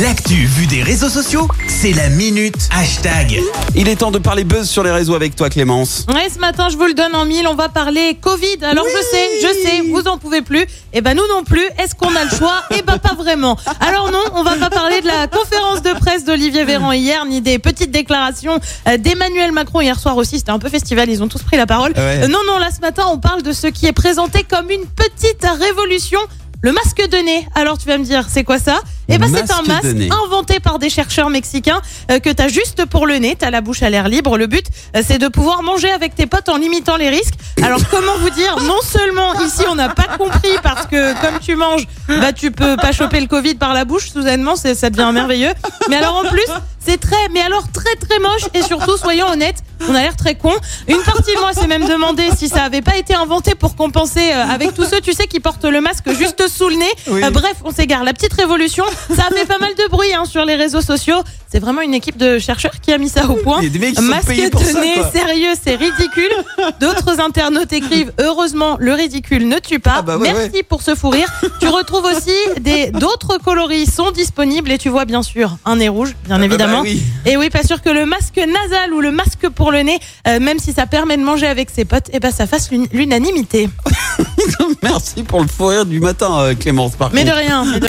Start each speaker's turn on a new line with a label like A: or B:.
A: L'actu vue des réseaux sociaux, c'est la minute hashtag.
B: Il est temps de parler buzz sur les réseaux avec toi Clémence.
C: Ouais, ce matin, je vous le donne en mille, on va parler Covid. Alors je sais, je sais, vous en pouvez plus. Et ben nous non plus. Est-ce qu'on a le choix? Eh ben pas vraiment. Alors non, on va pas parler de la conférence de presse d'Olivier Véran hier, ni des petites déclarations euh, d'Emmanuel Macron hier soir aussi. C'était un peu festival, ils ont tous pris la parole.
B: Ouais.
C: Euh, non, non, là ce matin, on parle de ce qui est présenté comme une petite révolution. Le masque de nez. Alors tu vas me dire, c'est quoi ça? Eh ben c'est un
B: Masque
C: inventé par des chercheurs mexicains euh, que tu as juste pour le nez, tu as la bouche à l'air libre. Le but, euh, c'est de pouvoir manger avec tes potes en limitant les risques. Alors comment vous dire Non seulement ici on n'a pas compris parce que comme tu manges, bah tu peux pas choper le Covid par la bouche, soudainement ça devient merveilleux. Mais alors en plus, c'est très mais alors très très moche et surtout soyons honnêtes, on a l'air très con. Une partie de moi s'est même demandé si ça avait pas été inventé pour compenser euh, avec tous ceux tu sais qui portent le masque juste sous le nez.
B: Oui.
C: Bref, on s'égare. La petite révolution, ça fait pas mal de bruit hein, sur les réseaux sociaux. C'est vraiment une équipe de chercheurs qui a mis ça au point.
B: Il y a des mecs qui sont
C: Masque
B: payés pour
C: de
B: ça,
C: sérieux, c'est ridicule. D'autres internautes écrivent heureusement le ridicule ne tue pas.
B: Ah bah ouais,
C: Merci pour ce fou rire. Tu retrouves aussi des d'autres coloris sont disponibles et tu vois bien sûr un nez rouge, bien
B: bah
C: évidemment.
B: oui.
C: Et oui, pas sûr que le masque nasal ou le masque pour le nez, euh, même si ça permet de manger avec ses potes, eh ben ça fasse l'un- l'unanimité.
B: Merci pour le fou rire du matin euh, Clémence par
C: Mais de rien. mais de-